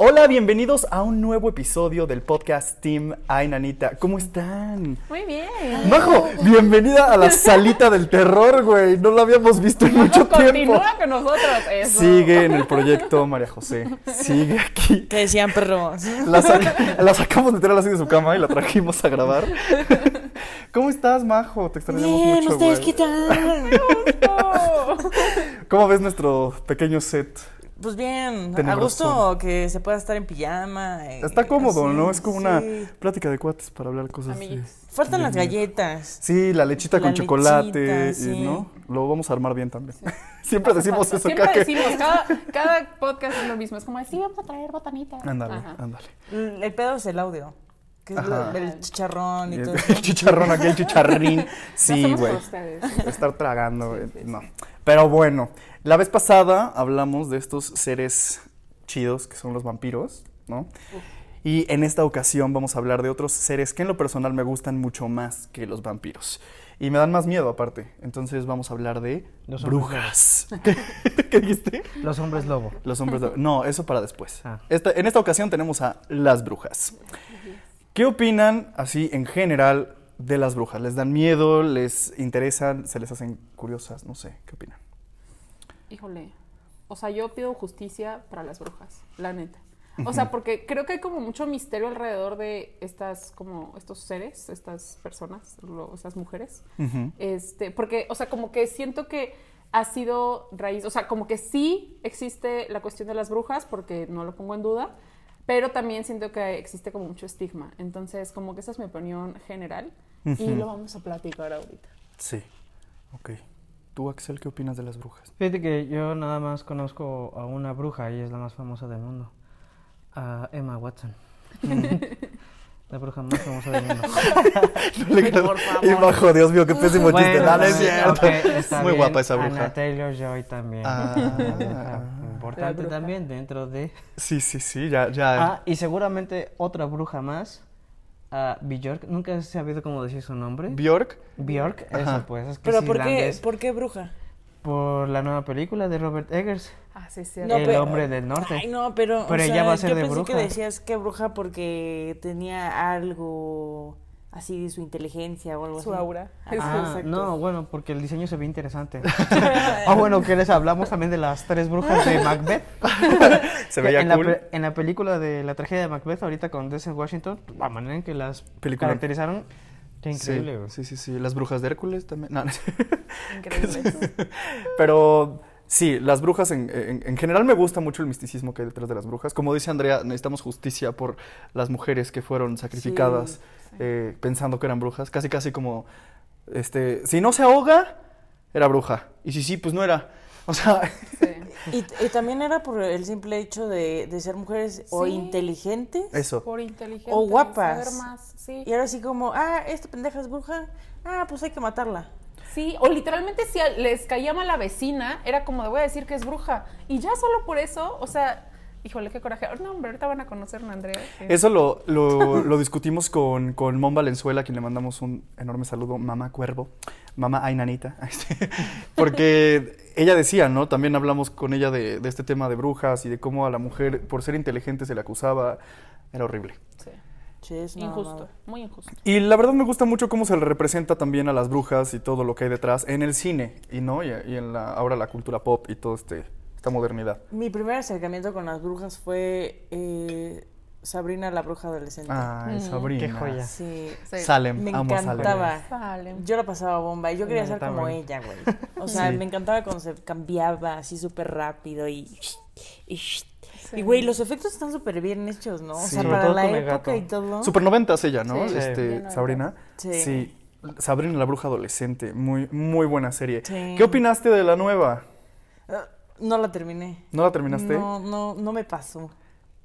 Hola, bienvenidos a un nuevo episodio del podcast Team Ay Nanita. ¿Cómo están? Muy bien. Majo, bienvenida a la salita del terror, güey. No la habíamos visto en mucho tiempo. Continúa con nosotros eso. Sigue en el proyecto María José. Sigue aquí. Que decían perro. La, saca- la sacamos de así de su cama y la trajimos a grabar. ¿Cómo estás, Majo? Te extrañamos Bien, mucho, ¿ustedes güey. qué tal? ¿Cómo ves nuestro pequeño set? Pues bien, a gusto que se pueda estar en pijama. y Está cómodo, así, ¿no? Es como una plática de cuates para hablar cosas. de- Amiguitos. Faltan las galletas. Sí, la lechita La con chocolate, y- sí. ¿no? Lo vamos a armar bien también. Siempre decimos eso, Siempre cada que- decimos, cada, cada podcast es lo mismo. Es como, sí, vamos a traer botanita. Ándale, Ajá. ándale. El, el pedo es el audio. Que es lo- el chicharrón y Y todo el, chicharrón aquí, el chicharrín. Sí, güey. Estar tragando, güey, no. Pero bueno, la vez pasada hablamos de estos seres chidos que son los vampiros, ¿no? Y en esta ocasión vamos a hablar de otros seres que en lo personal me gustan mucho más que los vampiros. Y me dan más miedo aparte. Entonces vamos a hablar de Los brujas. ¿Qué, ¿Qué dijiste? Los hombres lobo. Los hombres lobo. No, eso para después. Ah. Esta- en esta ocasión tenemos a las brujas. ¿Qué opinan así en general de las brujas? ¿Les dan miedo? ¿Les interesan? ¿Se les hacen curiosas? No sé, ¿qué opinan? Híjole. O sea, yo pido justicia para las brujas, la neta. O sea, porque creo que hay como mucho misterio alrededor de estas, como estos seres, estas personas, lo- estas mujeres. Este, porque, o sea, como que siento que ha sido raíz, o sea, como que sí existe la cuestión de las brujas, porque no lo pongo en duda, pero también siento que existe como mucho estigma. Entonces, como que esa es mi opinión general y lo vamos a platicar ahorita. Sí. Ok. ¿Tú, Axel, qué opinas de las brujas? Fíjate que yo nada más conozco a una bruja y es la más famosa del mundo. A Emma Watson. la bruja más famosa del mundo. No le creo. Por favor. Y bajo, Dios mío, qué pésimo chiste. Bueno, No, no es cierto. ok, está Muy bien. guapa esa bruja. Ana Taylor Joy también. Ah. Importante también dentro de. Sí, sí, sí, ya, ya. Ah, y seguramente otra bruja más. A Björk. Nunca he sabido cómo decir su nombre. Bjork. Björk, Ajá. eso pues. Es que Pero es ¿por qué. ¿por qué bruja? Por la nueva película de Robert Eggers. Ah, sí, sí. No, el pero- hombre del norte. Ay, no, pero. Pero o ella sea, va a ser yo de pensé bruja. que decías que bruja porque tenía algo así de su inteligencia o algo Su así. aura. Ah, Ah, exacto. no, bueno, porque el diseño se ve interesante. ah, bueno, que les hablamos también de las tres brujas de Macbeth. Se veía en cool. La, pe- en la película de la tragedia de Macbeth, ahorita con Denzel Washington, la manera en que las Película. caracterizaron, qué increíble. Sí, güey. sí, sí, sí. Las brujas de Hércules también. No. Increíble. Pero sí, las brujas en, en- en general me gusta mucho el misticismo que hay detrás de las brujas. Como dice Andrea, necesitamos justicia por las mujeres que fueron sacrificadas eh, pensando que eran brujas. Casi, casi como, este, si no se ahoga, era bruja. Y si sí, pues no era. O sea, Sí. Y, y también era por el simple hecho de, de ser mujeres o inteligentes. eso. Por inteligente. O guapas. más, sí. Y ahora así como, ah, esta pendeja es bruja. Ah, pues hay que matarla. Sí, o literalmente si les caía mal la vecina, era como de voy a decir que es bruja. Y ya solo por eso, o sea, híjole, qué coraje. No, hombre, ahorita van a conocer a Andrea. que- Eso lo, lo, lo discutimos con, con Mon Valenzuela, a quien le mandamos un enorme saludo, mamá cuervo, mamá Ainanita, porque ella decía, ¿no? También hablamos con ella de, de este tema de brujas y de cómo a la mujer, por ser inteligente, se le acusaba. Era horrible. Sí. Sí, es una Injusto, muy injusto. Y la verdad me gusta mucho cómo se le representa también a las brujas y todo lo que hay detrás en el cine y no y, y en la ahora la cultura pop y todo este esta modernidad. Mi primer acercamiento con las brujas fue eh, Sabrina la bruja adolescente. Ay, Mm. Sabrina. Qué joya. Sí. Sí. Salem, Me amo encantaba. Salem. Yo la pasaba bomba y yo quería ser como ella, güey. O sea, Sí. me encantaba cuando se cambiaba así súper rápido y... y, Sí. y, güey, los efectos están súper bien hechos, ¿no? O Sí. sea, Sobre para todo la época gato. y todo. Super noventas ella, ¿no? Sí, este, Sabrina. Sí. Sabrina la bruja adolescente, muy, muy buena serie. Sí. ¿Qué opinaste de la nueva? No la terminé. ¿No la terminaste? No, no, no me pasó.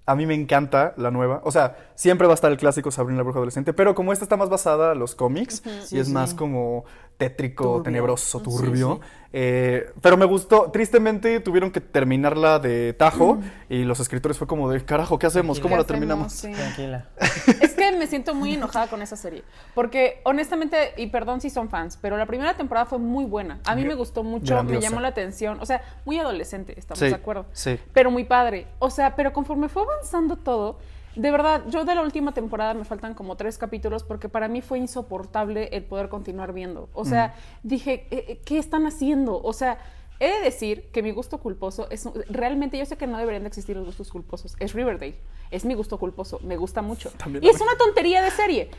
A mí me encanta la nueva. O sea, siempre va a estar el clásico Sabrina la bruja adolescente, pero como esta está más basada en los cómics Sí, y es sí. más como tétrico, Turbio. tenebroso, turbio. sí. eh, pero me gustó. Tristemente tuvieron que terminarla de tajo y los escritores fue como de, carajo, ¿qué hacemos? ¿Cómo ¿Qué la hacemos? terminamos? Sí. Tranquila. Me siento muy enojada con esa serie. Porque honestamente, y perdón si son fans, pero la primera temporada fue muy buena. A mí me gustó mucho, Grandiosa. me llamó la atención. O sea, muy adolescente, estamos Sí, de acuerdo. sí. Pero muy padre. O sea, pero conforme fue avanzando todo, de verdad, yo de la última temporada me faltan como tres capítulos porque para mí fue insoportable el poder continuar viendo. O sea, dije, "Eh, eh, ¿qué están haciendo? O sea, he de decir que mi gusto culposo es realmente, yo sé que no deberían de existir los gustos culposos. Es Riverdale. Es mi gusto culposo. Me gusta mucho. También y es una tontería de serie.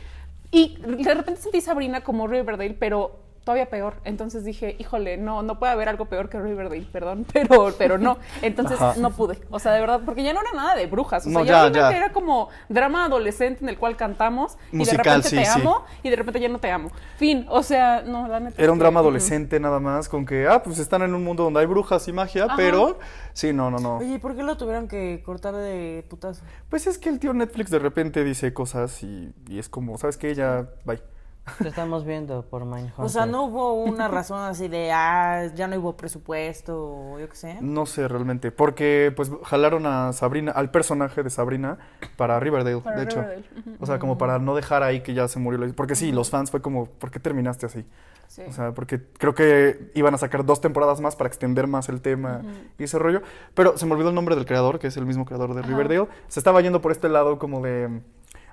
Y de repente sentí Sabrina como Riverdale, pero todavía peor. Entonces dije, híjole, no, no puede haber algo peor que Riverdale, perdón, pero, pero no. Entonces Ajá. no pude. O sea, de verdad, porque ya no era nada de brujas. O sea, No, ya, ya, ya. era como drama adolescente en el cual cantamos y Musical, de repente sí, te sí. amo y de repente ya no te amo. Fin. O sea, no, la neta. Era un que- drama adolescente nada más, con que, ah, pues están en un mundo donde hay brujas y magia, Ajá. pero sí, no, no, no. Oye, ¿y por qué lo tuvieron que cortar de putazo? Pues es que el tío Netflix de repente dice cosas y, y es como, ¿sabes qué? Ya, bye. Te estamos viendo por Mindhunter. O sea, no hubo una razón así de, ah, ya no hubo presupuesto o yo qué sé. No sé realmente, porque pues jalaron a Sabrina, al personaje de Sabrina para Riverdale, Para de hecho. Riverdale. O sea, como para no dejar ahí que ya se murió. la- Porque sí, los fans fue como, ¿por qué terminaste así? Sí. O sea, porque creo que iban a sacar dos temporadas más para extender más el tema y ese rollo. Pero se me olvidó el nombre del creador, que es el mismo creador de Ajá. Riverdale. Se estaba yendo por este lado como de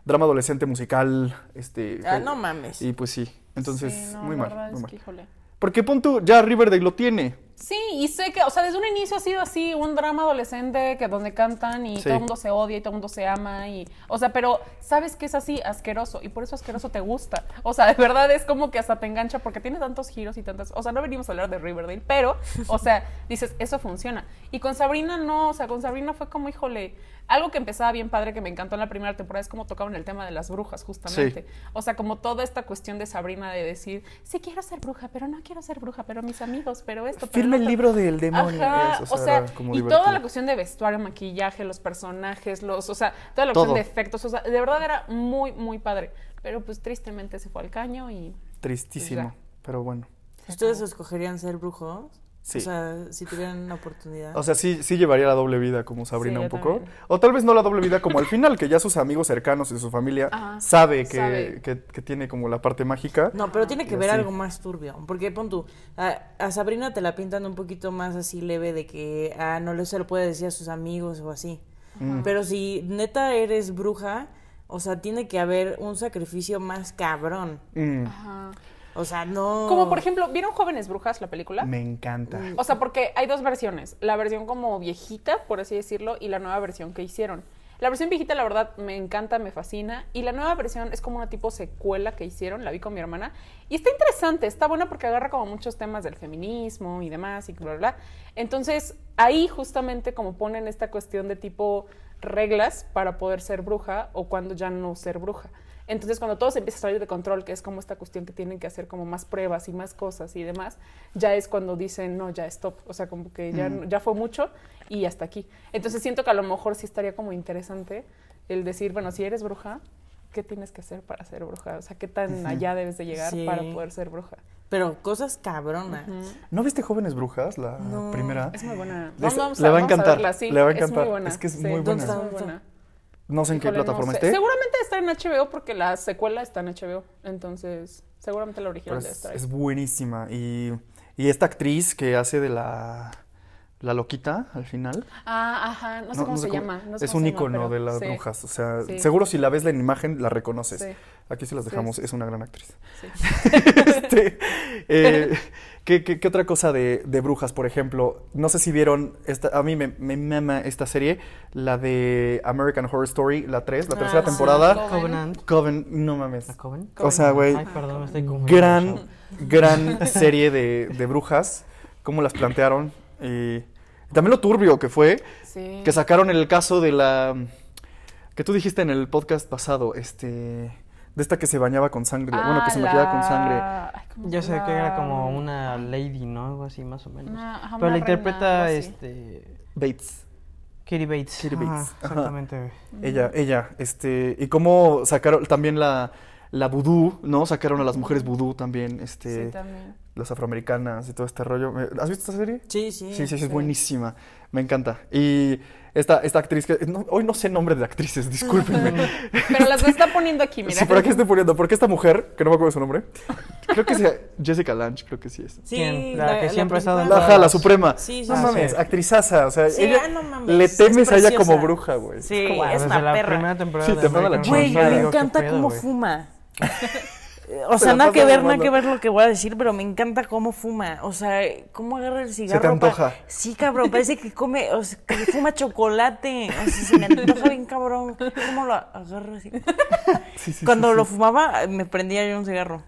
drama adolescente musical. Este, Ah, no mames. Y pues sí, entonces Sí, no, muy la mal. verdad muy es mal. que, híjole. Porque pon tú, ya Riverdale lo tiene. Sí, y sé que, o sea, desde un inicio ha sido así, un drama adolescente que donde cantan y Sí. todo el mundo se odia y todo el mundo se ama y, o sea, pero sabes que es así asqueroso y por eso asqueroso te gusta. O sea, de verdad es como que hasta te engancha porque tiene tantos giros y tantas, o sea, no venimos a hablar de Riverdale, pero, o sea, dices, eso funciona. Y con Sabrina no, o sea, con Sabrina fue como, híjole, algo que empezaba bien padre que me encantó en la primera temporada es como tocaban el tema de las brujas justamente. O sea, como toda esta cuestión de Sabrina de decir, sí quiero ser bruja, pero no quiero ser bruja, pero mis amigos, pero esto, pero Firme el otro". libro del demonio. Ajá, eso, o sea, era como y divertido. toda la cuestión de vestuario, maquillaje, los personajes, los, o sea, toda la Todo. cuestión de efectos, o sea, de verdad era muy, muy padre. Pero pues tristemente se fue al caño y Tristísimo, Ya. pero bueno. ¿Ustedes escogerían ser brujos? Sí. O sea, si tuvieran una oportunidad. O sea, sí, sí llevaría la doble vida como Sabrina Sí, un poco. también. O tal vez no la doble vida como al final, que ya sus amigos cercanos y su familia Ajá, sabe, que, sabe. Que, que tiene como la parte mágica. No, pero tiene que Y ver así. algo más turbio. Porque pon tú, a, a Sabrina te la pintan un poquito más así leve de que ah, no le se lo puede decir a sus amigos o así. Pero si neta eres bruja, o sea, tiene que haber un sacrificio más cabrón. Mm, Ajá. O sea, no. Como por ejemplo, ¿vieron Jóvenes Brujas la película? me encanta. O sea, porque hay dos versiones. La versión como viejita, por así decirlo, y la nueva versión que hicieron. La versión viejita, la verdad, me encanta, me fascina. Y la nueva versión es como una tipo secuela que hicieron, la vi con mi hermana. Y está interesante, está buena porque agarra como muchos temas del feminismo y demás y bla, bla, bla. Entonces, ahí justamente como ponen esta cuestión de tipo reglas para poder ser bruja o cuando ya no ser bruja. Entonces, cuando todo se empieza a salir de control, que es como esta cuestión que tienen que hacer como más pruebas y más cosas y demás, ya es cuando dicen, no, ya stop. O sea, como que ya, ya fue mucho y hasta aquí. Entonces, siento que a lo mejor sí estaría como interesante el decir, bueno, si eres bruja, ¿qué tienes que hacer para ser bruja? O sea, ¿qué tan allá debes de llegar Sí. para poder ser bruja? Pero cosas cabronas. ¿No viste Jóvenes Brujas, la No. primera? Es muy buena. Les- Vamos, vamos le va a encantar, verla, sí, le va a Es encantar. muy buena. Es que es sí, muy buena. Es muy ¿Dónde está? buena. No sé en qué no plataforma sé. esté. Seguramente está en HBO porque la secuela está en HBO. Entonces, seguramente la original debe es, estar ahí. es buenísima. Y, y esta actriz que hace de la, la loquita al final. Ah, ajá, no sé no- cómo no se llama. no sé es un llama, icono pero de las sí, brujas. O sea, Sí. seguro si la ves en imagen la reconoces. Sí, Aquí se las dejamos, sí. es una gran actriz. sí. Este, eh, ¿qué, qué, qué otra cosa de, de brujas, por ejemplo? No sé si vieron, esta, a mí me, me mama esta serie, la de American Horror Story, la 3, la Ah, tercera sí. temporada. Covenant. Coven, no mames. ¿La Coven? O sea, güey, Ay, perdón, me estoy confundiendo. gran, gran serie de, de brujas, cómo las plantearon. Y también lo turbio que fue, Sí. que sacaron el caso de la... que tú dijiste en el podcast pasado, este... De esta que se bañaba con sangre, Ah, bueno, que se maquillaba con la- sangre. Ay, ¿cómo Yo sé que era como una lady, ¿no? Algo así, más o menos. Una- Pero la reina, interpreta, este... Bates. Kitty Bates. Kitty Bates, ajá. exactamente. Ella, ella, este, y cómo sacaron también la, la vudú, ¿no? Sacaron a las mujeres vudú también, este, Sí, también. Las afroamericanas y todo este rollo. ¿Has visto esta serie? Sí, sí. Sí, sí, sí, es buenísima. Me encanta. Y esta, esta actriz que... no, hoy no sé nombre de actrices, discúlpenme. Pero las está poniendo aquí, mira. Sí, por aquí estoy poniendo. Porque esta mujer, que no me acuerdo su nombre, creo que es Jessica Lange, creo que sí es. Sí, ¿Quién? La que siempre ha estado en La, ajá, la suprema. Sí, sí, no sí. mames, actrizaza. O sea, Sí, ella ah, no mames, le es temes a ella como bruja, güey. Sí, Como es una la perra. primera temporada Sí, de te manda la Güey, me Digo, ¿qué encanta cómo fuma. O sea, nada que ver, nada que ver lo que voy a decir, pero me encanta cómo fuma. O sea, cómo agarra el cigarro. te antoja. pa- Sí, cabrón, parece que come, o sea, que fuma chocolate. O sea, se me antoja bien cabrón. ¿Cómo lo agarra así? Sí, sí, Cuando sí, lo sí. fumaba, me prendía yo un cigarro.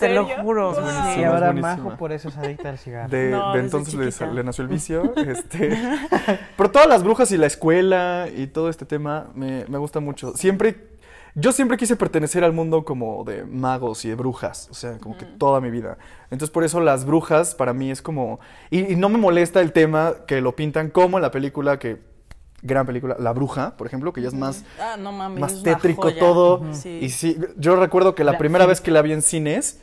Te lo juro. Wow. sí. Y ahora. Majo por eso es adicta al cigarro. De, No, de entonces le, le nació el vicio. Este. Pero todas las brujas y la escuela y todo este tema me, me gusta mucho. Siempre. Yo siempre quise pertenecer al mundo como de magos y de brujas, o sea, como que toda mi vida. Entonces por eso las brujas para mí es como... Y, y no me molesta el tema que lo pintan como en la película que... Gran película, La Bruja, por ejemplo, que ya es más, Ah, no mames. más tétrico todo. Sí. Y sí, yo recuerdo que la, La- primera vez que la vi en cines,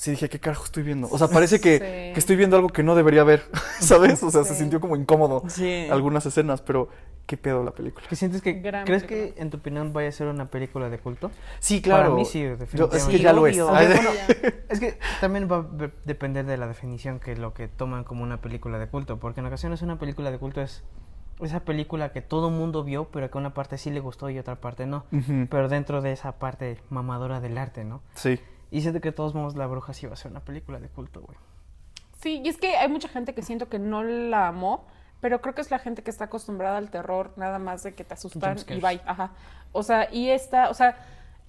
sí dije, ¿qué carajo estoy viendo? O sea, parece que, Sí. que estoy viendo algo que no debería ver, ¿sabes? O sea, se sintió como incómodo Sí. algunas escenas, pero qué pedo la película. ¿Qué sientes que Gran crees película. que en tu opinión vaya a ser una película de culto? Sí, Para mí sí, Yo- es definitivamente. que ya lo es. obvio. Ay, Bueno, Es que también va a depender de la definición que lo que toman como una película de culto, porque en ocasiones una película de culto es esa película que todo mundo vio, pero que una parte sí le gustó y otra parte no. Pero dentro de esa parte mamadora del arte, ¿no? Sí. Y siento que de todos modos La Bruja sí va a ser una película de culto, güey. Sí, y es que hay mucha gente que siento que no la amó, pero creo que es la gente que está acostumbrada al terror, nada más de que te asustan y bye. Ajá. O sea, y esta, o sea,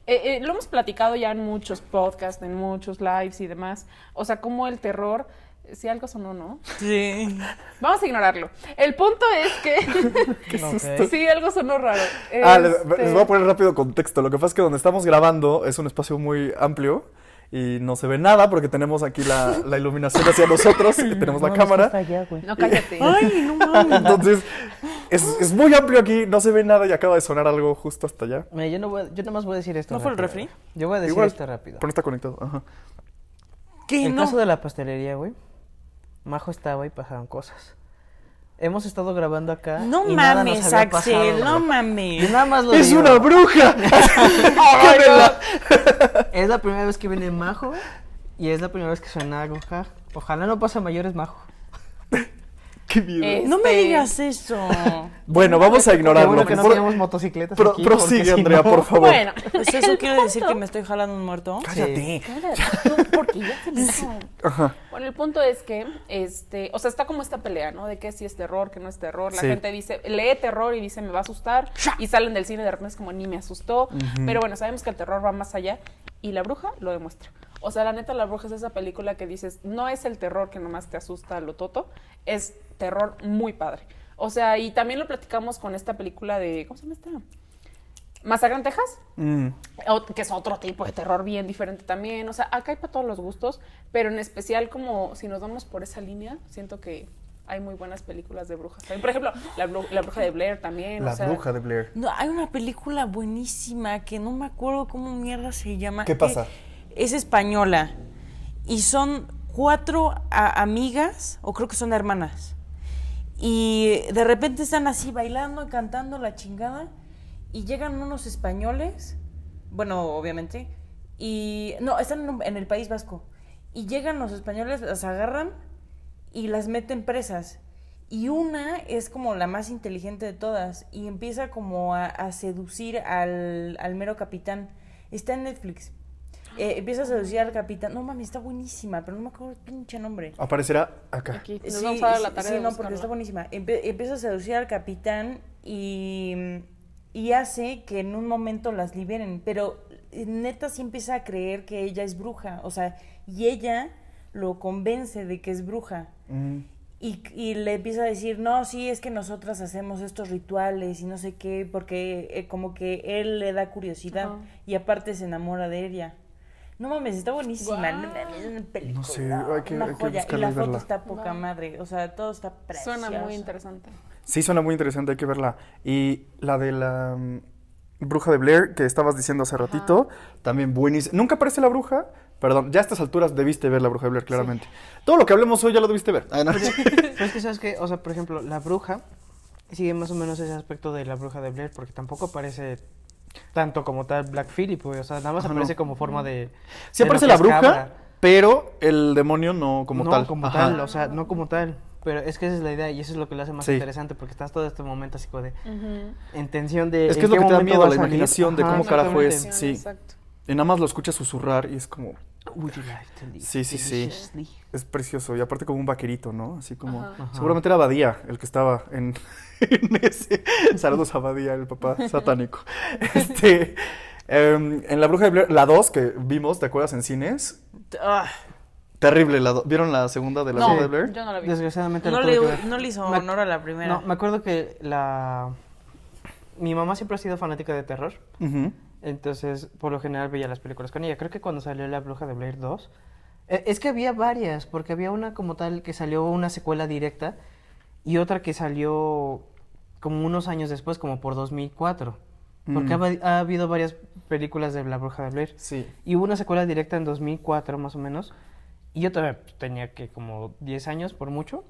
eh, eh, lo hemos platicado ya en muchos podcasts, en muchos lives y demás. O sea, como el terror, si algo sonó, ¿no? Sí. Vamos a ignorarlo. El punto es que susto. sí, algo sonó raro. Ah, les, Este, les voy a poner rápido contexto. Lo que pasa es que donde estamos grabando es un espacio muy amplio y no se ve nada porque tenemos aquí la, la iluminación hacia nosotros y tenemos la cámara. No, cállate. Ay, no mames. Entonces, es, es muy amplio aquí, no se ve nada y acaba de sonar algo justo hasta allá. Mira, yo, no voy, a- yo nada más voy a decir esto. ¿No fue el refri? Yo voy a decir Igual, esto rápido. Pero no está conectado. Ajá. ¿Qué En no? caso de la pastelería, güey, Majo estaba y pasaron cosas. Hemos estado grabando acá. No y nada nos mames, había Axel, pasado, no güey. mames. Yo nada más lo ¡Es digo. una bruja! Quémela. Es la primera vez que viene Majo y es la primera vez que suena algo. ja. Ojalá no pase a mayores, Majo. ¡Qué miedo! Eh, No me Este- digas eso. Bueno, vamos a ignorarlo. bueno que no tenemos motocicletas pro- aquí, prosigue, si Andrea, no- por favor. Bueno, Pues eso quiere decir que me estoy jalando un muerto. Cállate. porque ya se me hizo. Ajá. Bueno, el punto es que, este, o sea, está como esta pelea, ¿no? De que si es terror, que no es terror. La Sí. gente dice, lee terror y dice, me va a asustar. Y salen del cine de repente es como, ni me asustó. Pero bueno, sabemos que el terror va más allá. Y La Bruja lo demuestra. O sea, la neta, La Bruja es esa película que dices, no es el terror que nomás te asusta a lo toto, es terror muy padre. O sea, y también lo platicamos con esta película de, ¿cómo se llama esta? Masacre en Texas. Mm. O- que es otro tipo de terror bien diferente también. O sea, acá hay para todos los gustos, pero en especial como si nos vamos por esa línea, siento que hay muy buenas películas de brujas. también. Por ejemplo, La, Bru- La Bruja de Blair también. La o sea, bruja de Blair. No, hay una película buenísima que no me acuerdo cómo mierda se llama. ¿Qué pasa? Es española. Y son cuatro amigas, o creo que son hermanas. Y de repente están así bailando, cantando la chingada. Y llegan unos españoles, bueno, obviamente. Y no, están en el País Vasco. Y llegan los españoles, las agarran y las meten presas. Y una es como la más inteligente de todas y empieza como a, a seducir al, al mero capitán. Está en Netflix. Eh, empieza a seducir al capitán. No mames, está buenísima, pero no me acuerdo el pinche nombre. Aparecerá acá. Aquí nos Sí, vamos a dar la sí, tarea sí, de no, porque está buenísima. Empe- empieza a seducir al capitán y, y hace que en un momento las liberen, pero eh, neta sí empieza a creer que ella es bruja, o sea, y ella lo convence de que es bruja. Mm. Y, y le empieza a decir, no, sí, es que nosotras hacemos estos rituales y no sé qué, porque eh, como que él le da curiosidad y aparte se enamora de ella. No mames, está buenísima. Guau. no mames, es una película, No sé, hay que- una hay que joya. Y la y foto está poca Wow. madre, o sea, todo está precioso. Suena muy interesante. Sí, suena muy interesante, hay que verla. Y la de la mm, bruja de Blair, que estabas diciendo hace ratito, también buenísima. Nunca aparece la bruja, Perdón, ya a estas alturas debiste ver La Bruja de Blair, claramente. Todo lo que hablemos hoy ya lo debiste ver. Ah, no. Pero es que, ¿sabes qué? O sea, por ejemplo, la bruja sigue más o menos ese aspecto de la bruja de Blair, porque tampoco aparece tanto como tal Black Phillip, güey. O sea, nada más Ah, no. aparece como forma de. Sí de aparece la bruja, cabra. pero el demonio no como no, tal. como Ajá. tal, o sea, no como tal. Pero es que esa es la idea y eso es lo que lo hace más Sí. interesante, porque estás todo este momento así como de. En tensión de. Es que ¿en es lo que te da miedo, la imaginación de cómo carajo es. Sí. Exacto. Y nada más lo escuchas susurrar y es como, Would you like to live Sí, sí, sí. es precioso. Y aparte como un vaquerito, ¿no? Así como, Ajá. Seguramente era Badía el que estaba en, en ese. Saludos a Badía, el papá satánico. Este, em, en La Bruja de Blair, la 2 que vimos, ¿te acuerdas en cines? Ah, Terrible, la do- ¿vieron la segunda de La No, Bruja de Blair? yo no la vi. Desgraciadamente no, tuve le, no le hizo Me- honor a la primera. No, me acuerdo que la. Mi mamá siempre ha sido fanática de terror. Ujú. Entonces, por lo general veía las películas con ella. Creo que cuando salió La Bruja de Blair 2, eh, es que había varias, porque había una como tal que salió una secuela directa y otra que salió como unos años después, como por 2004. Porque Mm. ha, habido varias películas de La Bruja de Blair. Sí. Y hubo una secuela directa en 2004 más o menos. Y yo todavía pues, tenía que como 10 años por mucho.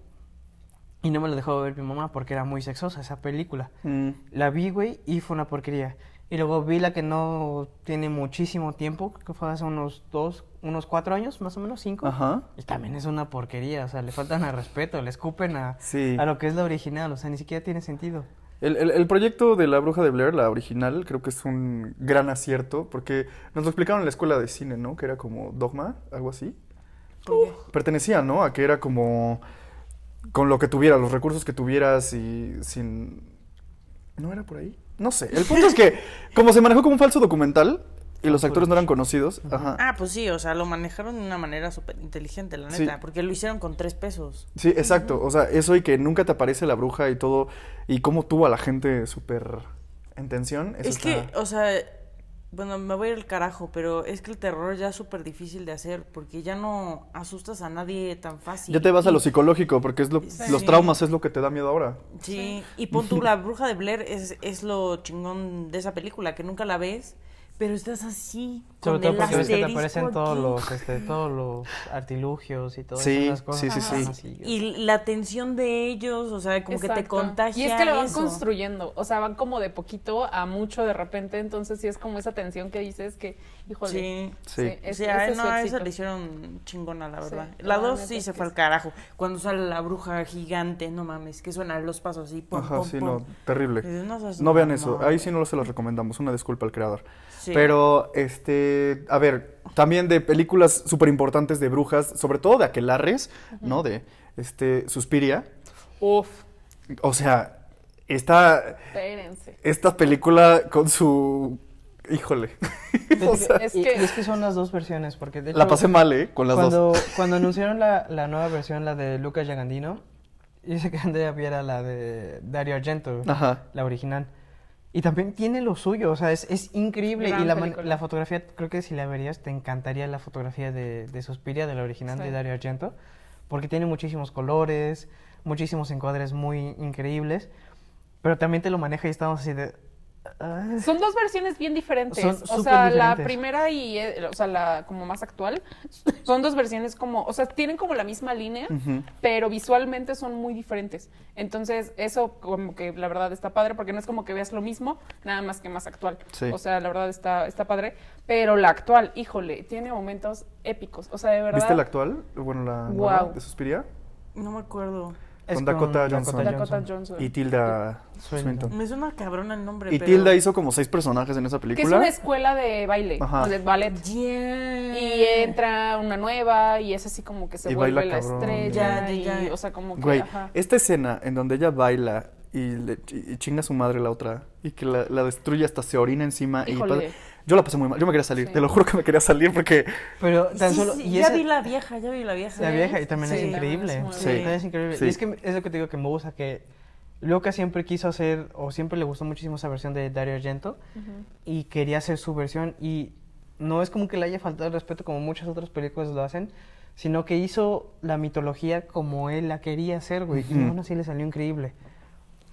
Y no me lo dejó ver mi mamá porque era muy sexosa esa película. Mm. La vi, güey, y fue una porquería. Y luego vi la que no tiene muchísimo tiempo, que fue hace unos dos, unos cuatro años, más o menos, cinco. Ajá. Y también es una porquería, o sea, le faltan al respeto, le escupen a, Sí. a lo que es la original, o sea, ni siquiera tiene sentido. El, el- el proyecto de La Bruja de Blair, la original, creo que es un gran acierto porque nos lo explicaron en la escuela de cine, ¿no? Que era como Dogma, algo así. Pertenecía, ¿no? A que era como con lo que tuvieras, los recursos que tuvieras y sin... ¿No era por ahí? No sé. El punto es que como se manejó como un falso documental y los actores no eran conocidos, ajá. Ah, pues sí, o sea, lo manejaron de una manera súper inteligente, la Sí. neta, porque lo hicieron con tres pesos. Sí, exacto. O sea, eso y que nunca te aparece la bruja y todo y cómo tuvo a la gente súper en tensión. eso es que, o sea, bueno, me voy a ir al carajo, pero es que el terror ya es súper difícil de hacer, porque ya no asustas a nadie tan fácil. Ya te vas a lo psicológico porque es lo, Sí. los traumas es lo que te da miedo ahora. Sí, y pon tú, la bruja de Blair es, es lo chingón de esa película, que nunca la ves, pero estás así, Sobre con todo el porque ves que te aparecen todos los, este, todos los artilugios y todas Sí, esas cosas. sí, sí, sí. Y la tensión de ellos, o sea, como que te contagia Y es que lo van eso. construyendo, o sea, van como de poquito a mucho de repente, entonces sí es como esa tensión que dices que, híjole. Sí. Sí. es- sí, ese a- es su no, a esa le hicieron chingona, la verdad. la la dos sí se fue al carajo. Cuando sale la bruja gigante, no mames, que suenan los pasos así. pum, Ajá, pum, sí, pum. no, terrible. No, No vean eso, ahí sí no se los recomendamos, una disculpa al creador. Sí. Pero, este, a ver, también de películas súper importantes de brujas, sobre todo de aquelarres, ¿no? De, este, Suspiria. Uf, O sea, esta, espérense. esta película con su... Híjole. o sea, Es que- y es que son las dos versiones, porque de hecho... la pasé mal, ¿eh? Con las cuando, dos. cuando anunciaron la, la nueva versión, la de Lucas Yagandino, dice que Andrea viera la de Dario Argento, Ajá. la original. Y también tiene lo suyo, o sea, es, es increíble. Gran y la, la fotografía, creo que si la verías, te encantaría la fotografía de, de Suspiria, de la original Sí. de Dario Argento, porque tiene muchísimos colores, muchísimos encuadres muy increíbles, pero también te lo maneja y estamos así de... Son dos versiones bien diferentes. Son o sea, la primera y, eh, o sea, la como más actual, son dos versiones como, o sea, tienen como la misma línea, pero visualmente son muy diferentes. Entonces, eso como que la verdad está padre, porque no es como que veas lo mismo, nada más que más actual. Sí. O sea, la verdad está, está padre. Pero la actual, híjole, tiene momentos épicos. O sea, de verdad. ¿Viste la actual? Bueno, la nueva Guau. de Suspiria. No me acuerdo. Es Con Dakota Johnson. Dakota Johnson. Y Tilda Swinton. Swinton. Me suena cabrón el nombre, Y pero... Tilda hizo como seis personajes en esa Que es película. una escuela de baile, Ajá. de ballet. Yeah. Y entra una nueva y es así como que se Y vuelve baila la cabrón. estrella. Y, o sea, como que. Güey, ajá. esta escena en donde ella baila y, le, y chinga a su madre la otra y que la, la destruye hasta se orina encima. Y Híjole. yo la pasé muy mal, yo me quería salir, Sí. te lo juro que me quería salir porque... Pero tan Sí, solo... sí, y ya esa- vi la vieja, ya vi la vieja. La vieja y también es Sí, increíble. es Sí. También es increíble. Sí. Y es que es lo que te digo que me gusta que Lucas siempre quiso hacer o siempre le gustó muchísimo esa versión de Dario Argento y quería hacer su versión y no es como que le haya faltado el respeto como muchas otras películas lo hacen, sino que hizo la mitología como él la quería hacer, güey, y aún así le salió increíble.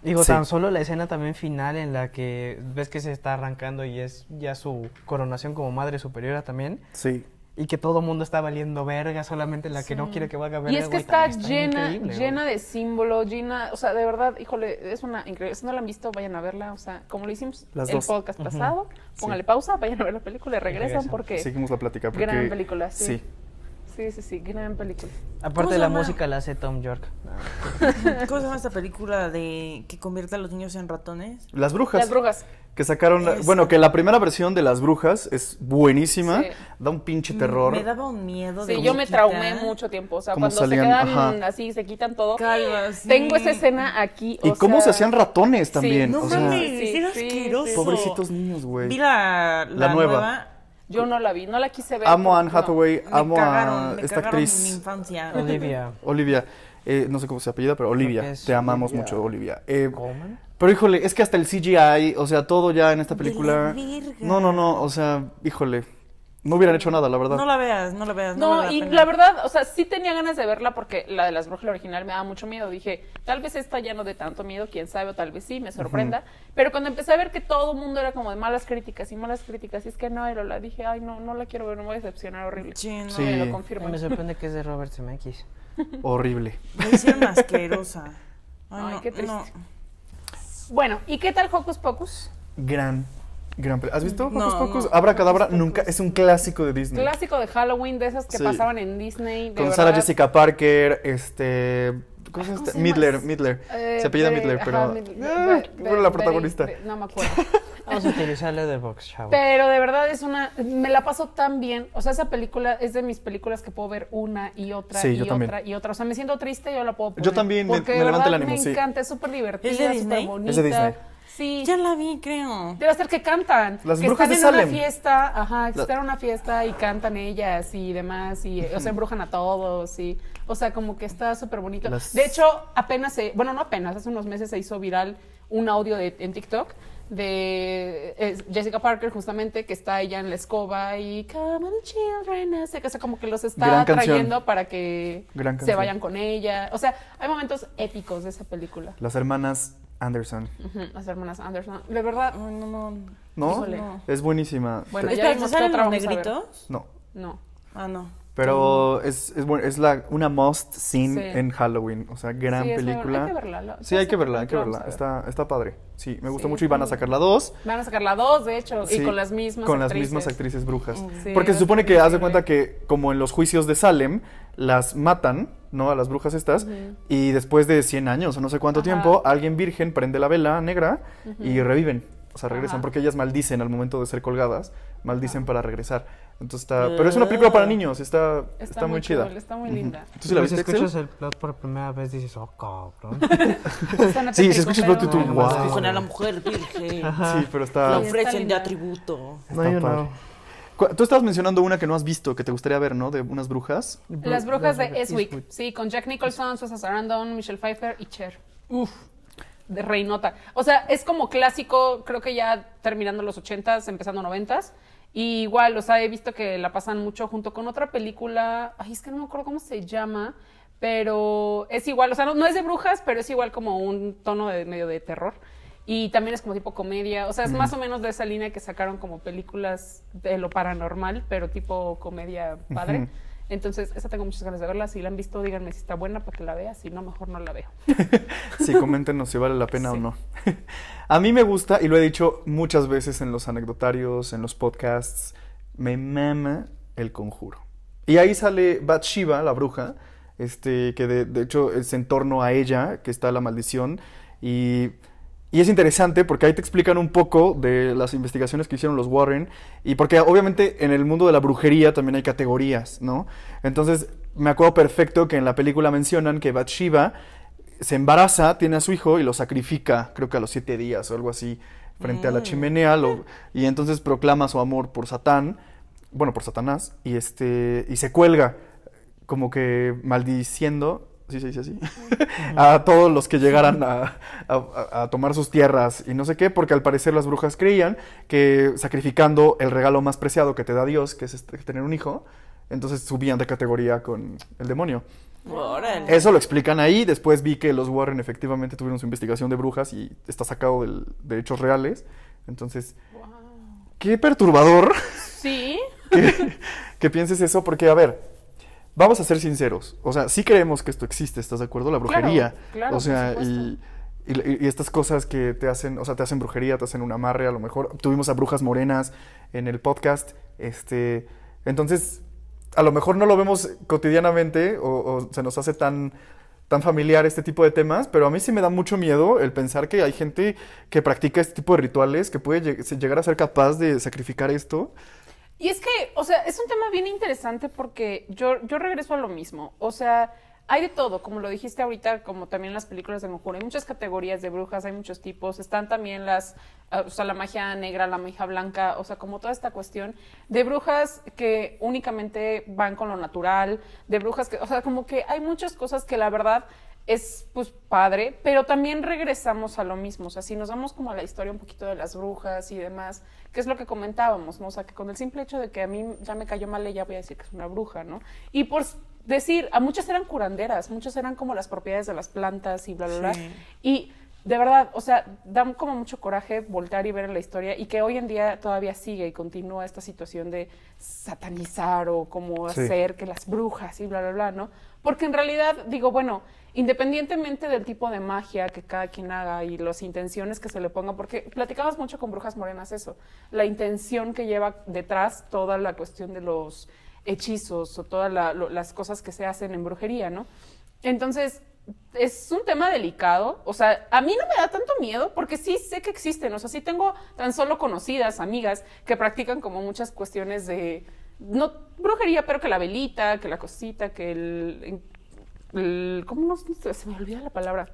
Digo, Sí. tan solo la escena también final en la que ves que se está arrancando y es ya su coronación como madre superiora también. Sí. y que todo el mundo está valiendo verga, solamente la que no quiere que valga verga. Y es que está llena, llena de símbolos, llena, o sea, de verdad, híjole, es una increíble. Si no la han visto, vayan a verla, o sea, como lo hicimos Las el dos. podcast pasado, póngale pausa, vayan a ver la película y regresan regresan. porque Seguimos la plática porque... gran película, sí. Sí. Sí, sí, sí, gran película. ¿Cómo Aparte se la llama? música la hace Tom York. ¿Cómo se llama esta película de que convierte a los niños en ratones? Las brujas. Las brujas. Que sacaron, bueno, que la primera versión de Las Brujas es buenísima, Sí. da un pinche terror. Me daba un miedo de Sí, yo me chiquita. traumé mucho tiempo, o sea, cuando salían, se quedan ajá. así, se quitan todo. Calva, sí. Tengo esa escena aquí, Y cómo se hacían ratones también. No o sea, sí, sí, sí. Pobrecitos niños, güey. Vi la, la, La nueva. nueva. Yo no la vi, no la quise ver. Amo a Anne no. Hathaway, Me amo cagaron, a me esta actriz mi infancia. Olivia Olivia. Eh, no sé cómo se apellida, pero Olivia. Te amamos Olivia. mucho, Olivia. Eh, pero híjole, es que hasta el CGI, o sea, todo ya en esta De la película. No, no, no, o sea, híjole. No hubieran hecho nada, la verdad. No la veas, no la veas. No, y pena. la verdad, o sea, sí tenía ganas de verla porque la de las brujas la original me daba mucho miedo. Dije, tal vez esta ya no de tanto miedo, quién sabe, o tal vez sí, me sorprenda. Pero cuando empecé a ver que todo el mundo era como de malas críticas y malas críticas, y es que no, la dije, ay, no, no la quiero ver, no voy a decepcionar horrible. Sí, no. Sí. Me lo Y confirman. me sorprende que es de Robert Zemeckis. Horrible. Me hicieron asquerosa. Ay, Ay, no, qué triste. no. Bueno, ¿y qué tal Hocus Pocus? Gran, gran. ¿Has visto No, Hocus Pocus? no. Abra Cadabra nunca. Es un clásico de Disney. Clásico de Halloween, de esas que Sí. pasaban en Disney. De Con verdad. Sarah Jessica Parker, este. ¿Cómo se llama? ¿Cómo este? se? Midler, Midler. Eh, se apellida Be- Midler, ajá, pero. Ah, Be- pero la protagonista. No me acuerdo. Vamos a utilizarle de Vox, chavo. Pero de verdad es una. Me la paso tan bien. O sea, esa película es de mis películas que puedo ver una y otra Sí, y yo otra también. y otra. O sea, me siento triste y yo la puedo poner. Yo también, me- Porque me de levanta el verdad ánimo, Me sí. encanta, es súper divertida, ¿Es de súper bonita. Es de Disney. Sí. Ya la vi, creo. Debe ser que cantan. Las que brujas están de en Salem. una fiesta, ajá, que La- están en una fiesta y cantan ellas y demás, y o sea, embrujan a todos, y, o sea, como que está súper bonito. Las- De hecho, apenas se, bueno, no apenas, hace unos meses se hizo viral un audio de, en TikTok de eh, Jessica Parker, justamente, que está ella en la escoba y Come on, children, o sea, como que los está Gran canción. trayendo para que Gran se canción. vayan con ella. O sea, hay momentos épicos de esa película. Las hermanas Anderson. Ujú, Las hermanas Anderson. De verdad, no, no. ¿No? Híjole. Es buenísima. Bueno, ya Espera, vimos ¿te qué salen los negritos? no. no. Ah, no. Pero es, es, bueno, es la, una must scene Sí. en Halloween. O sea, gran Sí, es película. Hay que verla, la- Sí, hay que verla, hay que verla. Está, está padre. Sí, me gusta Sí, mucho y van a sacar la 2. Van a sacar la 2, de hecho, Sí, y con las mismas Con las actrices. mismas actrices brujas. Sí, Porque se supone que haz de cuenta que, como en los juicios de Salem, las matan, ¿no? A las brujas estas. Y después de 100 años o no sé cuánto Ajá. tiempo, alguien virgen prende la vela negra y reviven. O sea, regresan. Ajá. Porque ellas maldicen al momento de ser colgadas. Maldicen para regresar. Entonces está. Pero es una película para niños. Está, está, muy, chida. cool, está muy linda. ¿Tú sí la Pues viste, escuchas el plot por primera vez dices, oh, cabrón. Sí, se tétrico, escucha el plot y tú, wow. Escogen a la mujer virgen. Sí, pero La está. Sí, ofrecen de atributo. está No, yo no. Tú estabas mencionando una que no has visto, que te gustaría ver, ¿no? De unas brujas. Las brujas de Eswick, sí, con Jack Nicholson, Susan Sarandon, Michelle Pfeiffer y Cher. Uf, de reinota. O sea, es como clásico, creo que ya terminando los 80s, empezando 90s. Y igual, o sea, he visto que la pasan mucho junto con otra película. Ay, es que no me acuerdo cómo se llama, pero es igual, o sea, no, no es de brujas, pero es igual como un tono de medio de terror. Y también es como tipo comedia, o sea, es más o menos de esa línea que sacaron como películas de lo paranormal, pero tipo comedia padre. Entonces, esa tengo muchas ganas de verla. Si la han visto, díganme si está buena para que la vea. Si no, mejor no la veo. Sí, coméntenos si vale la pena o no. A mí me gusta, y lo he dicho muchas veces en los anecdotarios, en los podcasts, me mama el conjuro. Y ahí sale Bathsheba, la bruja, este, que de, de hecho es en torno a ella que está la maldición. Y, y es interesante porque ahí te explican un poco de las investigaciones que hicieron los Warren. Y porque obviamente en el mundo de la brujería también hay categorías, ¿no? Entonces me acuerdo perfecto que en la película mencionan que Bathsheba se embaraza, tiene a su hijo y lo sacrifica, creo que a los siete días o algo así, frente a la chimenea, lo- y entonces proclama su amor por Satán, bueno, por Satanás, y este, y se cuelga, como que maldiciendo, ¿sí se dice así? a todos los que llegaran a, a- a tomar sus tierras y no sé qué, porque al parecer las brujas creían que sacrificando el regalo más preciado que te da Dios, que es este- tener un hijo, entonces subían de categoría con el demonio. Órale. Eso lo explican ahí. Después vi que los Warren efectivamente tuvieron su investigación de brujas y está sacado del- de hechos reales. Entonces, qué perturbador. Sí, que, que pienses eso, porque, a ver, vamos a ser sinceros. O sea, sí creemos que esto existe, ¿estás de acuerdo? La brujería. claro, o sea, por y, y- y estas cosas que te hacen, o sea, te hacen brujería, te hacen un amarre, a lo mejor. Tuvimos a brujas morenas en el podcast. Este, entonces, a lo mejor no lo vemos cotidianamente o, o se nos hace tan tan familiar este tipo de temas, pero a mí sí me da mucho miedo el pensar que hay gente que practica este tipo de rituales, que puede lleg- llegar a ser capaz de sacrificar esto. Y es que, o sea, es un tema bien interesante porque yo, yo regreso a lo mismo. O sea, hay de todo, como lo dijiste ahorita, como también las películas de Conjuro. Hay muchas categorías de brujas, hay muchos tipos. Están también las, ah, o sea, la magia negra, la magia blanca, o sea, como toda esta cuestión de brujas que únicamente van con lo natural, de brujas que, o sea, como que hay muchas cosas que la verdad es pues padre, pero también regresamos a lo mismo, o sea, si nos vamos como a la historia un poquito de las brujas y demás, que es lo que comentábamos, ¿no? O sea, que con el simple hecho de que a mí ya me cayó mal ella, voy a decir que es una bruja, ¿no? Y por decir, a muchas eran curanderas, muchas eran como las propiedades de las plantas y bla, bla, bla. Y de verdad, o sea, da como mucho coraje voltar y ver la historia y que hoy en día todavía sigue y continúa esta situación de satanizar o como Sí. hacer que las brujas y bla, bla, bla, ¿no? Porque en realidad, digo, bueno, independientemente del tipo de magia que cada quien haga y las intenciones que se le ponga, porque platicamos mucho con Brujas Morenas eso, la intención que lleva detrás toda la cuestión de los hechizos o todas las cosas que se hacen en brujería, ¿no? Entonces, es un tema delicado. O sea, a mí no me da tanto miedo porque sí sé que existen. O sea, sí tengo tan solo conocidas, amigas, que practican como muchas cuestiones de, no brujería, pero que la velita, que la cosita, que el... el- ¿Cómo no? Se me olvida la palabra.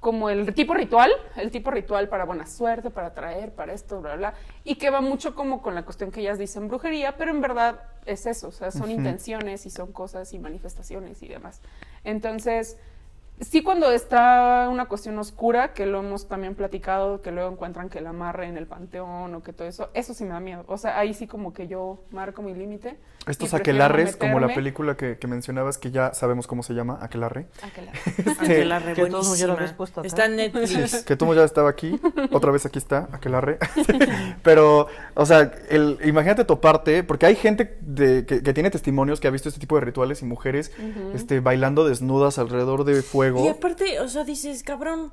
Como el tipo ritual, el tipo ritual para buena suerte, para traer, para esto, bla, bla, bla. Y que va mucho como con la cuestión que ellas dicen brujería, pero en verdad es eso. O sea, son intenciones y son cosas y manifestaciones y demás. Entonces, sí cuando está una cuestión oscura, que lo hemos también platicado, que luego encuentran que la amarre en el panteón o que todo eso, eso sí me da miedo. O sea, ahí sí como que yo marco mi límite. Estos aquelarres, como la película que, que mencionabas, que ya sabemos cómo se llama, aquelarre. Aquelarre. Que la re que todos nos ya lo buenísima. acá. Está en Netflix. Que tú ya estaba aquí, otra vez aquí está, aquelarre. Pero, o sea, el, imagínate toparte, porque hay gente de, que, que tiene testimonios que ha visto este tipo de rituales y mujeres este, bailando desnudas alrededor de fuego. Y aparte, o sea, dices, cabrón,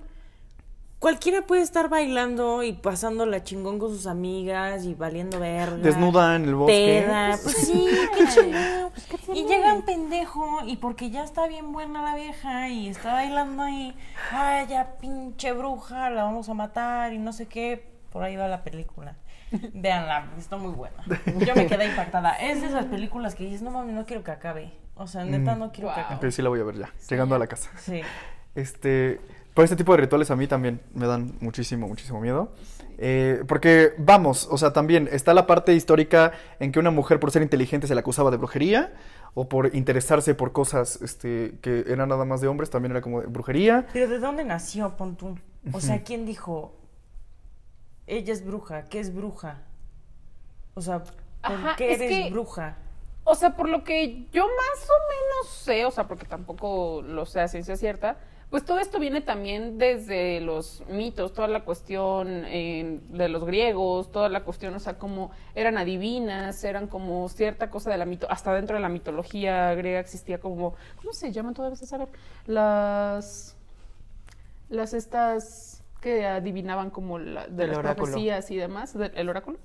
cualquiera puede estar bailando y pasando la chingón con sus amigas y valiendo verga. Desnuda en el bosque. Peda. Pues sí, qué chingón. Y llega un pendejo y porque ya está bien buena la vieja y está bailando ahí, ay, ya pinche bruja, la vamos a matar y no sé qué. Por ahí va la película. Véanla, está muy buena. Yo me quedé impactada. Es de esas películas que dices, no mames, no quiero que acabe. O sea, neta, no quiero que Wow. Ok, sí la voy a ver ya, llegando a la casa. Sí. Este, por este tipo de rituales a mí también me dan muchísimo, muchísimo miedo. Eh, porque, vamos, o sea, también está la parte histórica en que una mujer por ser inteligente se la acusaba de brujería, o por interesarse por cosas este, que eran nada más de hombres, también era como de brujería. Pero ¿de dónde nació, pon tú? O sea, ¿quién dijo, ella es bruja? ¿Qué es bruja? O sea, ¿por Ajá, qué es eres que- bruja? O sea, por lo que yo más o menos sé, o sea, porque tampoco lo sé a ciencia cierta, pues todo esto viene también desde los mitos, toda la cuestión eh, de los griegos, toda la cuestión, o sea, como eran adivinas, eran como cierta cosa de la mito, hasta dentro de la mitología griega existía como, ¿cómo se llaman todavía a saber? Las, las estas que adivinaban como la, de El las oráculo. profecías y demás, de- el oráculo.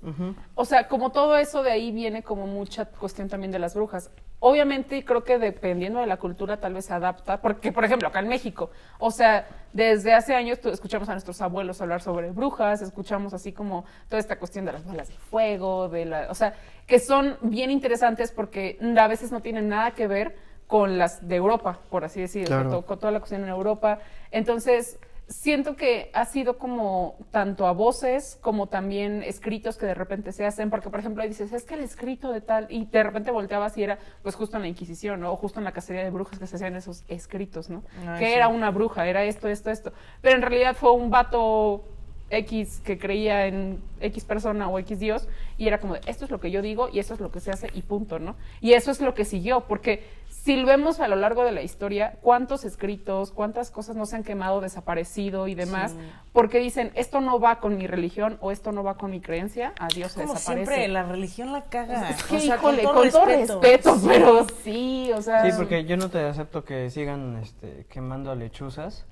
O sea, como todo eso de ahí viene como mucha cuestión también de las brujas. Obviamente creo que dependiendo de la cultura tal vez se adapta, porque por ejemplo acá en México, o sea, desde hace años escuchamos a nuestros abuelos hablar sobre brujas, escuchamos así como toda esta cuestión de las bolas de fuego, de la, o sea, que son bien interesantes porque a veces no tienen nada que ver con las de Europa, por así decirlo, Claro. con, to- con toda la cuestión en Europa. Entonces, siento que ha sido como tanto a voces como también escritos que de repente se hacen, porque por ejemplo ahí dices, es que el escrito de tal, y de repente volteabas y era pues justo en la Inquisición, ¿no? O justo en la cacería de brujas que se hacían esos escritos, ¿no? Ay, que sí. era una bruja, era esto, esto, esto. Pero en realidad fue un vato X que creía en X persona o X Dios y era como de, esto es lo que yo digo y esto es lo que se hace y punto, ¿no? Y eso es lo que siguió, porque si lo vemos a lo largo de la historia, cuántos escritos, cuántas cosas no se han quemado, desaparecido y demás, Sí. porque dicen, esto no va con mi religión o esto no va con mi creencia, adiós, se Como desaparece. siempre, la religión la caga. Es que, O sea, híjole, con todo, respeto, pero sí, o sea... Sí, porque yo no te acepto que sigan este, quemando lechuzas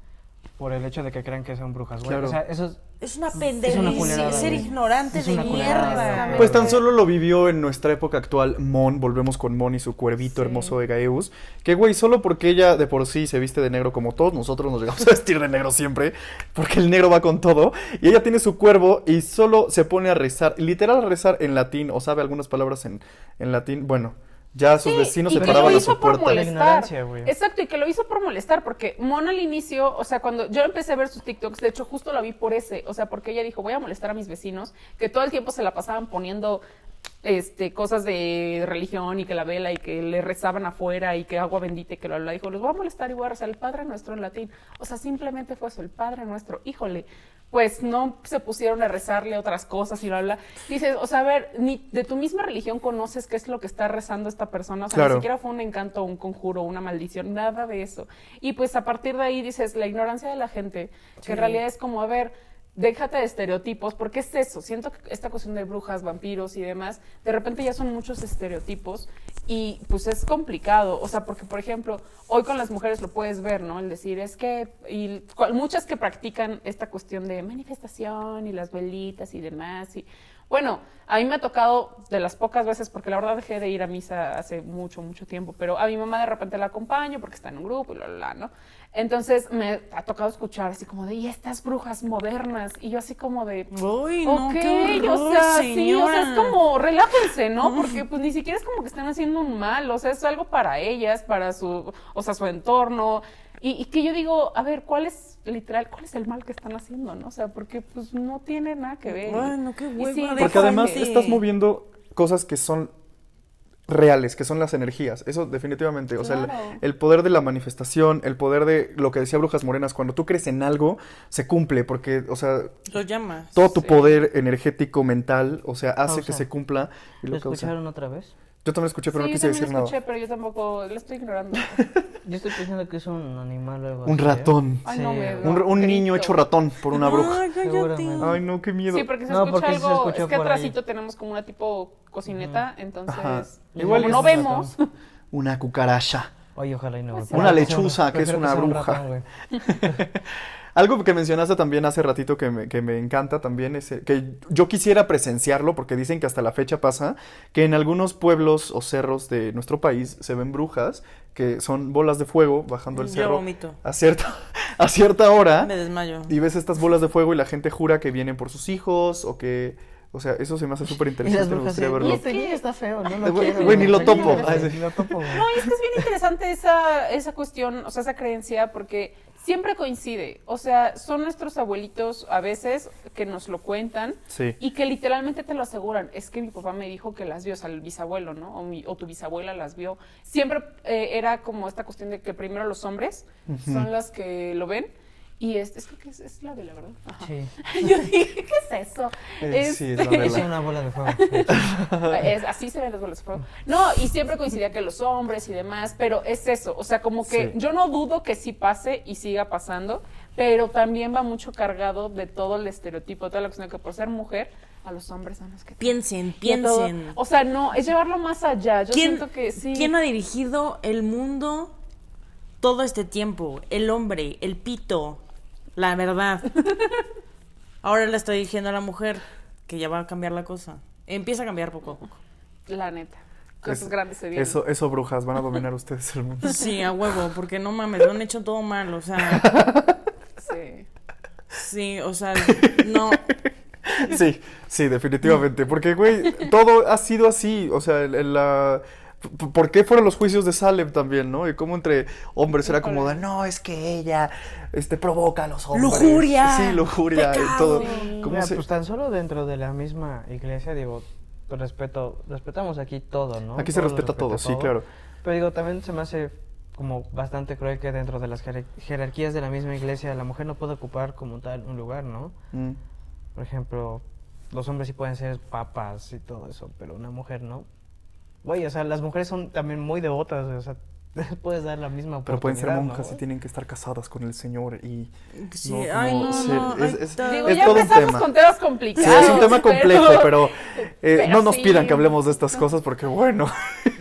por el hecho de que crean que son brujas. güey. Claro. O sea, eso es- Es una culerada, Ser ignorante Es de mierda. Pues tan solo lo vivió en nuestra época actual Mon, volvemos con Mon y su cuervito Sí. hermoso de Gaeus, que güey, solo porque ella de por sí se viste de negro como todos, nosotros nos llegamos a vestir de negro siempre, porque el negro va con todo, y ella tiene su cuervo y solo se pone a rezar, literal a rezar en latín, o sabe algunas palabras en, en latín, bueno, ya sus Sí, vecinos y se que paraban lo a su hizo por puerta. La molestar. ignorancia, güey. Exacto, y que lo hizo por molestar, porque Mona al inicio, o sea, cuando yo empecé a ver sus TikToks, de hecho justo la vi por ese, o sea, porque ella dijo, voy a molestar a mis vecinos, que todo el tiempo se la pasaban poniendo este cosas de religión y que la vela y que le rezaban afuera y que agua bendita y que lo la dijo, los voy a molestar y voy a rezar el Padre Nuestro en latín. O sea, simplemente fue eso, el Padre Nuestro. Híjole, pues no se pusieron a rezarle otras cosas y bla, bla. Dices, o sea, a ver, ni de tu misma religión conoces qué es lo que está rezando esta persona. O sea, Claro. ni siquiera fue un encanto, un conjuro, una maldición, nada de eso. Y pues a partir de ahí dices, la ignorancia de la gente, que en realidad es como, a ver, déjate de estereotipos, porque es eso. Siento que esta cuestión de brujas, vampiros y demás, de repente ya son muchos estereotipos y pues es complicado. O sea, porque por ejemplo, hoy con las mujeres lo puedes ver, ¿no? El decir, es que, y muchas que practican esta cuestión de manifestación y las velitas y demás. Y bueno, a mí me ha tocado de las pocas veces, porque la verdad dejé de ir a misa hace mucho, mucho tiempo, pero a mi mamá de repente la acompaño porque está en un grupo y bla, bla, bla, ¿no? Entonces me ha tocado escuchar así como de, y estas brujas modernas, y yo así como de, Uy, no, ok, qué horror, o sea, sí, o sea, es señora. como, relájense, ¿no? Porque pues ni siquiera es como que están haciendo un mal, o sea, es algo para ellas, para su, o sea, su entorno, y, y que yo digo, a ver, ¿cuál es, literal, cuál es el mal que están haciendo, no? O sea, porque pues no tiene nada que ver. Ay, no, qué Y hueva, sí. Porque además estás moviendo cosas que son reales, que son las energías. Eso definitivamente. O sea, el, poder de la manifestación, el poder de lo que decía Brujas Morenas, cuando tú crees en algo, se cumple, porque, o sea, Lo llamas. todo tu Sí. poder energético, mental, o sea, hace que se cumpla y ¿Lo lo causa. escucharon otra vez? Yo también escuché, pero sí, no yo quise también decir escuché, nada. pero yo tampoco, lo estoy ignorando. Yo estoy pensando que es un animal o algo Un así, ¿eh? ratón. Ay, no, me güey. Un, un niño hecho ratón por una bruja. Ay. Seguramente. Ay, no, qué miedo. Sí, porque se No, escucha porque sí se algo, escuchó es que atrásito tenemos como una tipo cocineta, entonces, Ajá. igual Igual no vemos, Una cucaracha. Oye, ojalá y no. güey. Una lechuza, que es una bruja. Algo que mencionaste también hace ratito que me, que me encanta también es eh, que yo quisiera presenciarlo porque dicen que hasta la fecha pasa que en algunos pueblos o cerros de nuestro país se ven brujas que son bolas de fuego bajando el Yo cerro vomito. a cierta, a cierta hora Me desmayo. y ves estas bolas de fuego y la gente jura que vienen por sus hijos o que, o sea, eso se me hace súper interesante, me brujas gustaría sí, verlo. Y este niño está feo, no lo güey, quiero. güey, ni lo topo. güey. No, es que es bien interesante esa, esa cuestión, o sea, esa creencia, porque siempre coincide. O sea, son nuestros abuelitos a veces que nos lo cuentan Sí. y que literalmente te lo aseguran. Es que mi papá me dijo que las vio, o sea, el bisabuelo, ¿no? O, mi- o tu bisabuela las vio. Siempre eh, era como esta cuestión de que primero los hombres son las que lo ven. Y es, es, que es, es la de la verdad. Ajá. Sí. Yo dije, ¿qué es eso? Eh, sí, es la Este. Es una bola de fuego. es- así se ven las bolas de fuego. No, y siempre coincidía que los hombres y demás, pero es eso, o sea, como que Sí. yo no dudo que sí pase y siga pasando, pero también va mucho cargado de todo el estereotipo, toda la cuestión de que por ser mujer, a los hombres son los que... Piensen, todo. piensen. O sea, no, es llevarlo más allá. Yo ¿Quién, siento que sí. ¿Quién ha dirigido el mundo todo este tiempo? El hombre, el pito, la verdad. Ahora le estoy diciendo a la mujer que ya va a cambiar la cosa. Empieza a cambiar poco a poco. La neta. Cosas Es- grandes se vienen. Eso, eso, brujas, van a dominar ustedes el mundo. Sí, a huevo, porque no mames, lo han hecho todo mal, o sea, Sí. sí, o sea, no, Sí, sí, definitivamente. Porque, güey, todo ha sido así. O sea, la... ¿Por qué fueron los juicios de Salem también, no? Y cómo entre hombres era como de, no, es que ella este, provoca a los hombres. Lujuria, Sí, lujuria y todo. ¿Cómo Mira, se- pues tan solo dentro de la misma iglesia, digo, respeto, respetamos aquí todo, ¿no? Aquí se respeta todo, sí, claro. Pero digo, también se me hace como bastante cruel que dentro de las jerarquías de la misma iglesia la mujer no puede ocupar como tal un lugar, ¿no? Mm. Por ejemplo, los hombres sí pueden ser papas y todo eso, pero una mujer no. Güey, o sea, las mujeres son también muy devotas, o sea, puedes dar la misma oportunidad. Pero pueden ser monjas ¿no? y tienen que estar casadas con el Señor y... Sí, no, ay, no, ser- no, es- Digo, es ya todo un empezamos tema. con temas Sí, complicados. es un tema complejo, pero, eh, pero no nos sí. pidan que hablemos de estas cosas porque, bueno,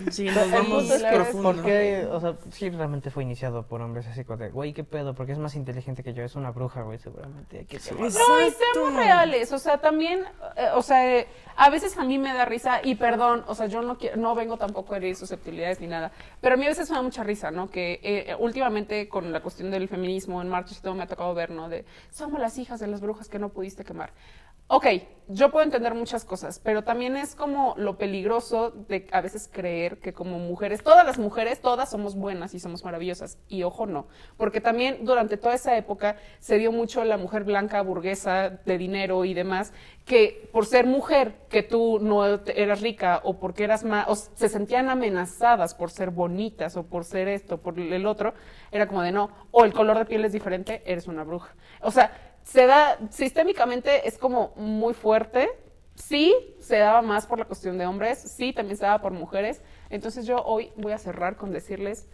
Sí, nos vamos profundo. Porque, o sea, sí realmente fue iniciado por hombres así como de, güey, qué pedo, porque es más inteligente que yo, es una bruja, güey, seguramente. hay que No, y seamos reales, o sea, también, eh, o sea, eh, a veces a mí me da risa, y perdón, o sea, yo no quiero, no vengo tampoco a herir susceptibilidades ni nada, pero a mí a veces me mucha risa, ¿no? Que eh, últimamente con la cuestión del feminismo en marcha y todo me ha tocado ver, ¿no? De, somos las hijas de las brujas que no pudiste quemar. Ok, yo puedo entender muchas cosas, pero también es como lo peligroso de a veces creer que como mujeres, todas las mujeres, todas somos buenas y somos maravillosas. Y ojo, no, porque también durante toda esa época se dio mucho la mujer blanca, burguesa, de dinero y demás, que por ser mujer, que tú no eras rica o porque eras más, o se sentían amenazadas por ser bonitas o por ser esto, por el otro, era como de no, o el color de piel es diferente, eres una bruja. O sea, se da, sistémicamente es como muy fuerte. Sí, se daba más por la cuestión de hombres, sí, también se daba por mujeres. Entonces yo hoy voy a cerrar con decirles,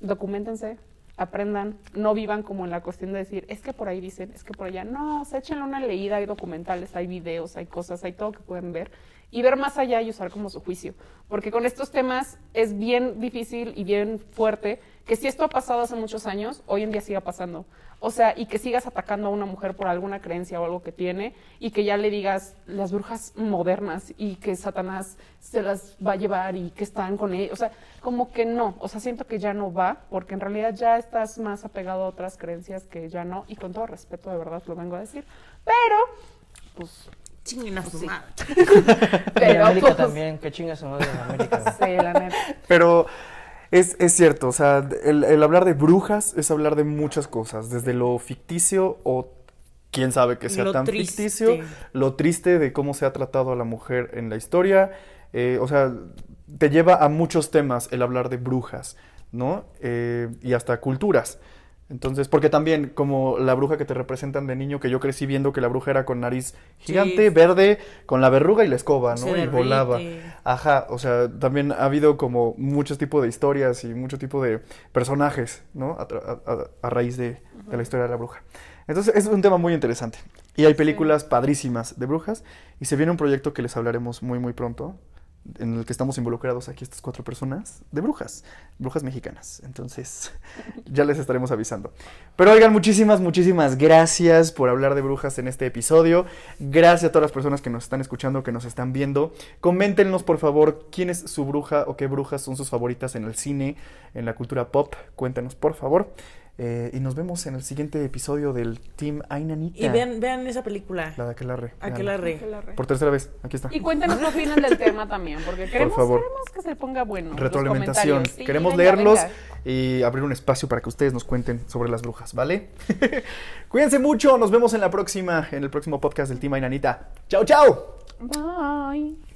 documentense, aprendan, no vivan como en la cuestión de decir, es que por ahí dicen, es que por allá. No, o sea, échenle una leída, hay documentales, hay videos, hay cosas, hay todo que pueden ver y ver más allá y usar como su juicio. Porque con estos temas es bien difícil y bien fuerte que si esto ha pasado hace muchos años, hoy en día siga pasando. O sea, y que sigas atacando a una mujer por alguna creencia o algo que tiene y que ya le digas las brujas modernas y que Satanás se las va a llevar y que están con él. O sea, como que no. O sea, siento que ya no va porque en realidad ya estás más apegado a otras creencias que ya no. Y con todo respeto, de verdad, lo vengo a decir. Pero, pues, Chinguen a su Sí. madre. En pero, América pues, también, que chingas su madre en América. Sí, la neta. pero es, es cierto, o sea, el, el hablar de brujas es hablar de muchas cosas, desde lo ficticio o quién sabe que sea Lo tan triste. ficticio, lo triste de cómo se ha tratado a la mujer en la historia, eh, o sea, te lleva a muchos temas el hablar de brujas, ¿no? Eh, y hasta culturas. Entonces, porque también como la bruja que te representan de niño, que yo crecí viendo que la bruja era con nariz gigante, Sí. verde, con la verruga y la escoba, Se ¿no? Y volaba. Ajá, o sea, también ha habido como muchos tipos de historias y mucho tipo de personajes, ¿no? A, tra- a- a- a raíz de, de la historia de la bruja. Entonces, es un tema muy interesante. Y hay películas padrísimas de brujas. Y se viene un proyecto que les hablaremos muy, muy pronto, en el que estamos involucrados aquí estas cuatro personas de brujas, brujas mexicanas. Entonces, ya les estaremos avisando. Pero oigan, muchísimas, muchísimas gracias por hablar de brujas en este episodio. Gracias a todas las personas que nos están escuchando, que nos están viendo. Coméntenos, por favor, quién es su bruja o qué brujas son sus favoritas en el cine, en la cultura pop. Cuéntenos, por favor. Eh, y nos vemos en el siguiente episodio del Team Ainanita. Y vean, vean esa película. La de Aquelarre. Aquelarre. Aquelarre. Por tercera vez, aquí está. Y cuéntenos qué opinan del tema también, porque queremos, favor. queremos que se ponga bueno. Retroalimentación. Sí, Queremos venga, leerlos venga. y abrir un espacio para que ustedes nos cuenten sobre las brujas, ¿vale? Cuídense mucho, nos vemos en la próxima, en el próximo podcast del Team Ainanita. ¡Chao, chao! Bye.